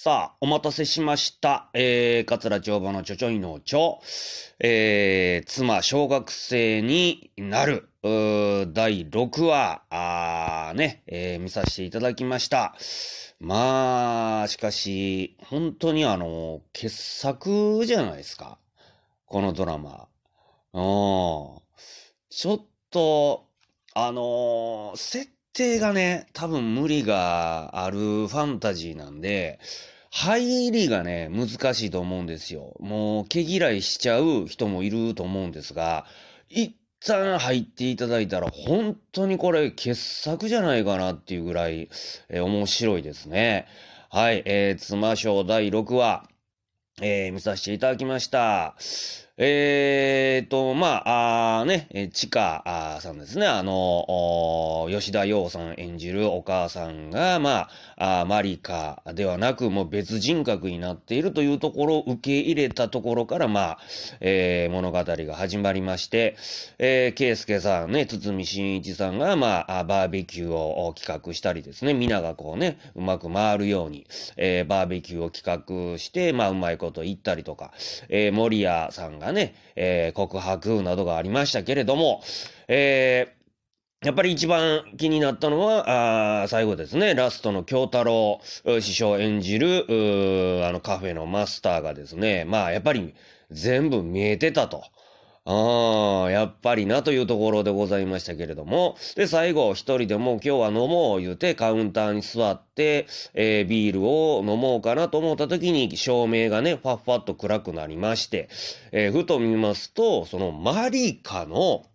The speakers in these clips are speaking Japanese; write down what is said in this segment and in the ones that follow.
さあ、お待たせしました。えー、桂町場のちょちょいのちょ、えー、妻、小学生になる、第6話、あね、えー、見させていただきました。まあ、しかし、本当にあの、傑作じゃないですか。このドラマ。うん。ちょっと、あのー、設定がね、多分無理があるファンタジーなんで、入りがね、難しいと思うんですよ。もう、毛嫌いしちゃう人もいると思うんですが、一旦入っていただいたら、本当にこれ傑作じゃないかなっていうぐらい、えー、面白いですね。はい、えー、妻賞第6話、えー、見させていただきました。えーと、まあ、あね、え、ちかさんですね。あの、吉田洋さん演じるお母さんが、まあ、あマリカではなく、もう別人格になっているというところを受け入れたところから、まあ、えー、物語が始まりまして、えー、圭介さんね、堤真一さんが、まあ、バーベキューを企画したりですね、皆がこうね、うまく回るように、えー、バーベキューを企画して、まあ、うまいこと言ったりとか、えー、森谷さんがね、えー、告白などがありましたけれども、えー、やっぱり一番気になったのは、あ最後ですね、ラストの京太郎師匠演じる、あのカフェのマスターがですね、まあやっぱり全部見えてたと。ああ、やっぱりなというところでございましたけれども。で、最後、一人でも今日は飲もう言うて、カウンターに座って、えー、ビールを飲もうかなと思った時に、照明がね、ファッファッと暗くなりまして、えー、ふと見ますと、そのマリカの、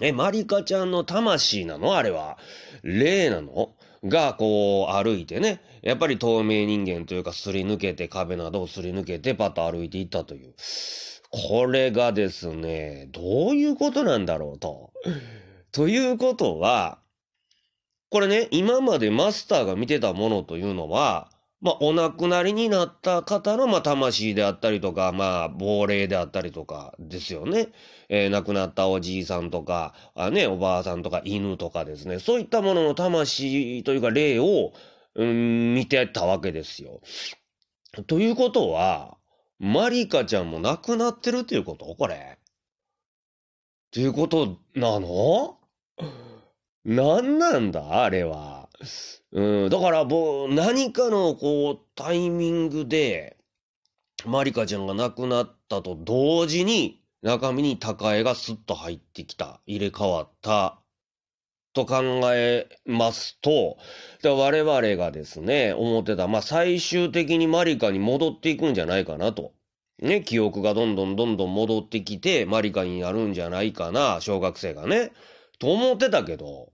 え、マリカちゃんの魂なの？あれは。霊なの？が、こう、歩いてね、やっぱり透明人間というか、すり抜けて、壁などをすり抜けて、パッと歩いていったという。これがですね、どういうことなんだろうと。ということは、これね、今までマスターが見てたものというのは、まあ、お亡くなりになった方の、まあ、魂であったりとか、まあ、亡霊であったりとかですよね。えー、亡くなったおじいさんとか、あね、おばあさんとか犬とかですね。そういったものの魂というか霊を、うん、見てたわけですよ。ということは、マリカちゃんも亡くなってるっていうこと？これ。っていうことなの？何なんだ？あれは。うん、だから、もう、何かの、こう、タイミングで、マリカちゃんが亡くなったと同時に、中身に高江がスッと入ってきた、入れ替わったと考えますと、我々がですね、思ってた、まあ、最終的にマリカに戻っていくんじゃないかなと。ね、記憶がどんどんどんどん戻ってきて、マリカになるんじゃないかな、小学生がね。と思ってたけど、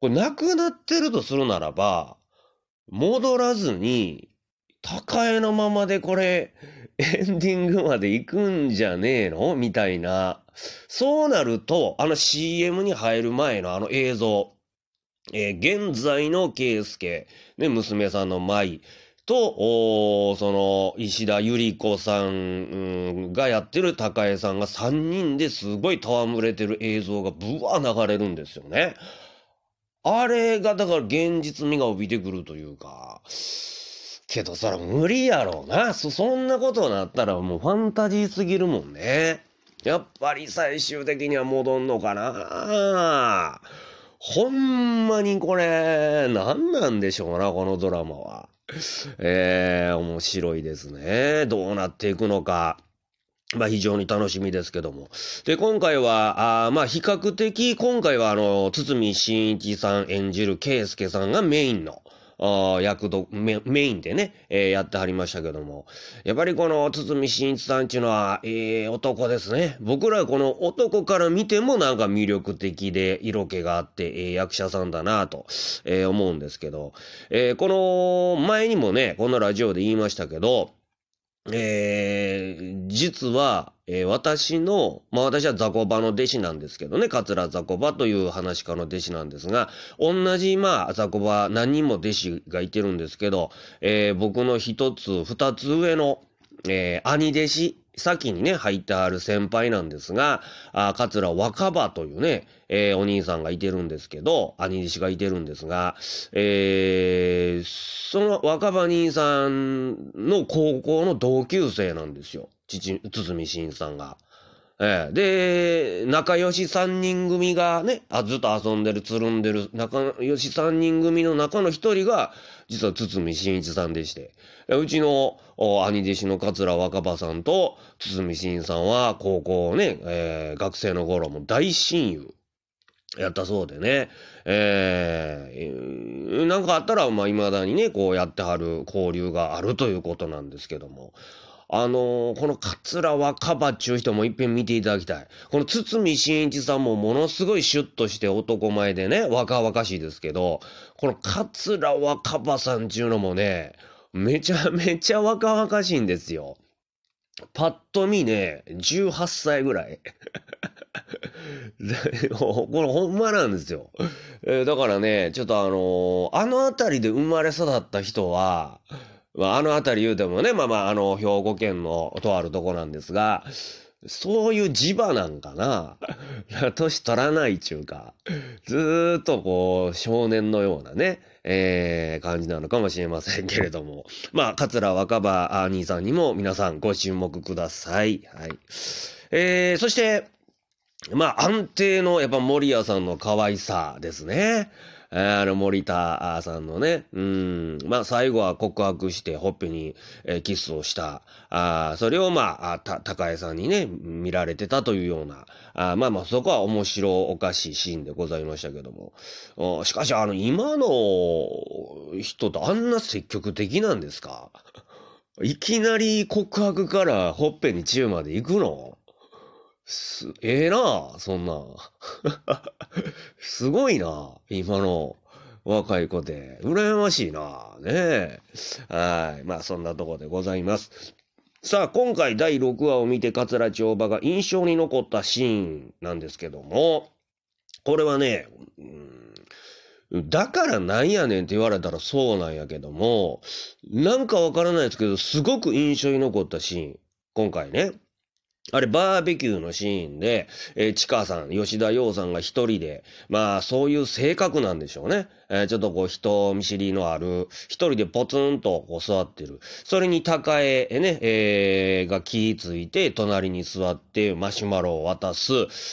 これ亡くなってるとするならば、戻らずに、高江のままでこれ、エンディングまで行くんじゃねえの？みたいな。そうなると、あの CM に入る前のあの映像、えー、現在の圭介、ね、娘さんの舞と、その、石田ゆり子さんがやってる高江さんが3人ですごい戯れてる映像がブワー流れるんですよね。あれがだから現実味が帯びてくるというか、けどそれ無理やろうな。そ、そんなことになったらもうファンタジーすぎるもんね。やっぱり最終的には戻んのかなほんまにこれ、何なんでしょうな、このドラマは。えー、面白いですね。どうなっていくのか。まあ非常に楽しみですけども。で、今回は、あまあ比較的、今回はあの、堤真一さん演じる圭介さんがメインの、あ役どメ、メインでね、えー、やってはりましたけども。やっぱりこの堤真一さんっていうのは、ええー、男ですね。僕らこの男から見てもなんか魅力的で色気があって、えー、役者さんだなと、えー、思うんですけど、えー、この前にもね、このラジオで言いましたけど、えー、実は、えー、私の、まあ私はザコバの弟子なんですけどね、カツラザコバという話家の弟子なんですが、同じ、まあ雑魚場何人も弟子がいてるんですけど、えー、僕の一つ、二つ上の、えー、兄弟子、先にね、入ってある先輩なんですが、あ桂若葉というね、えー、お兄さんがいてるんですけど、兄弟子がいてるんですが、えー、その若葉兄さんの高校の同級生なんですよ。父、堤真さんが。ええ、で、仲良し三人組がね、あずっと遊んでる、つるんでる、仲良し三人組の中の一人が、実は堤真一さんでして、うちの兄弟子の桂若葉さんと堤真さんは高校ね、えー、学生の頃も大親友。やったそうでね。えー、なんかあったら、まあ、未だにね、こうやってはる交流があるということなんですけども。あのー、この桂若葉っちゅう人もいっぺん見ていただきたい。この堤真一さんもものすごいシュッとして男前でね、若々しいですけど、この桂若葉さんちゅうのもね、めちゃめちゃ若々しいんですよ。パッと見ね、18歳ぐらい。これほんまなんですよ。えー、だからね、ちょっとあのー、あの辺りで生まれ育った人は、まあ、あの辺り言うてもね、まあまあ、あの、兵庫県のとあるとこなんですが、そういう磁場なんかな。年取らないちゅうか、ずーっとこう、少年のようなね、えー、感じなのかもしれませんけれども。まあ、桂若葉兄さんにも皆さんご注目ください。はい。えー、そして、まあ、安定のやっぱ森谷さんの可愛さですね。あの、森田さんのね、うん、まあ、最後は告白して、ほっぺに、えー、キスをした。あそれを、まあ、た、高江さんにね、見られてたというような、あまあまあ、そこは面白おかしいシーンでございましたけども。しかし、あの、今の人ってあんな積極的なんですか？いきなり告白からほっぺにチューまで行くの？す、ええー、なそんな。すごいな今の若い子で。羨ましいなねえ。はい。まあ、そんなとこでございます。さあ、今回第6話を見て、桂千代場が印象に残ったシーンなんですけども、これはね、うん、だからなんやねんって言われたらそうなんやけども、なんかわからないですけど、すごく印象に残ったシーン。今回ね。あれ、バーベキューのシーンで、えー、チカさん、吉田洋さんが一人で、まあ、そういう性格なんでしょうね。えー、ちょっとこう、人見知りのある、一人でポツンとこう座ってる。それに高江ね、えー、が気ぃついて、隣に座ってマシュマロを渡す。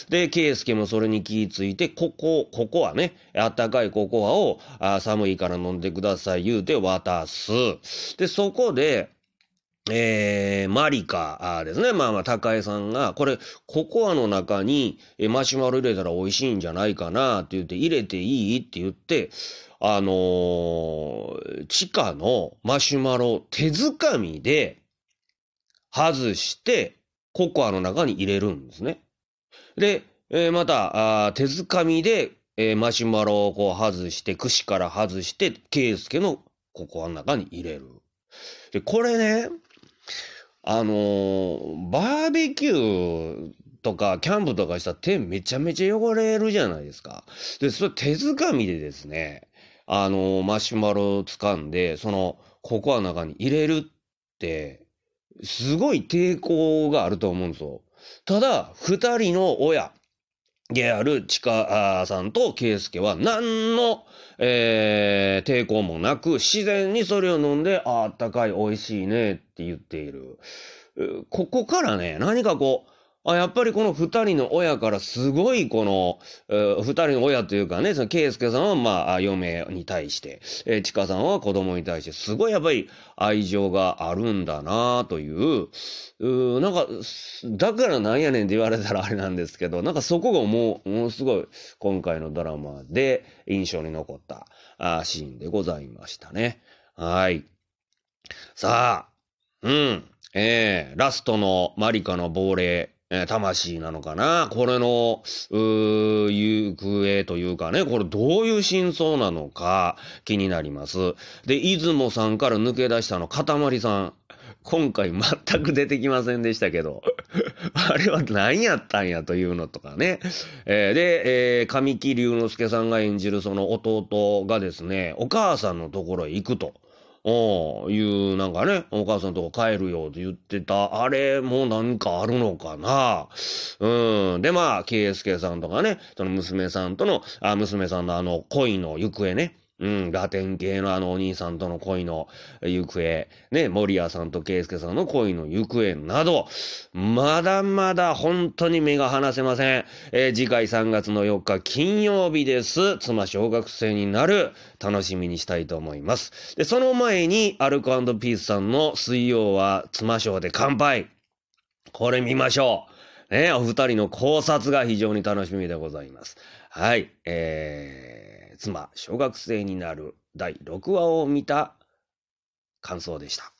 で、圭介もそれに気ぃついて、ここ、ここはね、あったかいココアを、あ寒いから飲んでください言うて渡す。で、そこで、えー、マリカですね。まあまあ、高江さんが、これ、ココアの中にマシュマロ入れたら美味しいんじゃないかなって言って、入れていいって言って、あのー、地下のマシュマロ手づかみで外して、ココアの中に入れるんですね。で、えー、また、あ手づかみで、えー、マシュマロをこう外して、串から外して、ケイスケのココアの中に入れる。で、これね、あのー、バーベキューとかキャンプとかしたら手めちゃめちゃ汚れるじゃないですか。で、それ手づかみでですね、あのー、マシュマロを掴んで、そのココアの中に入れるって、すごい抵抗があると思うんですよ。ただ、二人の親ゲアルチカさんとケイスケは何のえー、抵抗もなく、自然にそれを飲んで、ああったかい、美味しいねって言っている。ここからね、何かこう、あやっぱりこの二人の親からすごいこの、二人の親というかね、その、圭介さんはまあ、嫁に対して、えー、ちかさんは子供に対して、すごいやっぱり愛情があるんだなという、うなんか、だからなんやねんって言われたらあれなんですけど、なんかそこがもう、ものすごい、今回のドラマで印象に残ったあシーンでございましたね。はい。さあ、うん。えー、ラストのマリカの亡霊、え、魂なのかな？これの、う、行方というかね、これどういう真相なのか気になります。で、出雲さんから抜け出したの、かたまりさん。今回全く出てきませんでしたけど、あれは何やったんやというのとかね。えー、で、えー、神木隆之介さんが演じるその弟がですね、お母さんのところへ行くと。おいう、なんかね、お母さんとこ帰るよって言ってた、あれもなんかあるのかなうん。で、まあ、KSK さんとかね、その娘さんとの、あ、娘さんのあの恋の行方ね。うん、ラテン系のあのお兄さんとの恋の行方、ね、森谷さんと圭介さんの恋の行方など、まだまだ本当に目が離せません。えー、次回3月の4日金曜日です。妻小学生になる。楽しみにしたいと思います。で、その前に、アルコピースさんの水曜は妻賞で乾杯。これ見ましょう。ね、お二人の考察が非常に楽しみでございます。はい。えー、妻、小学生になる第6話を見た感想でした。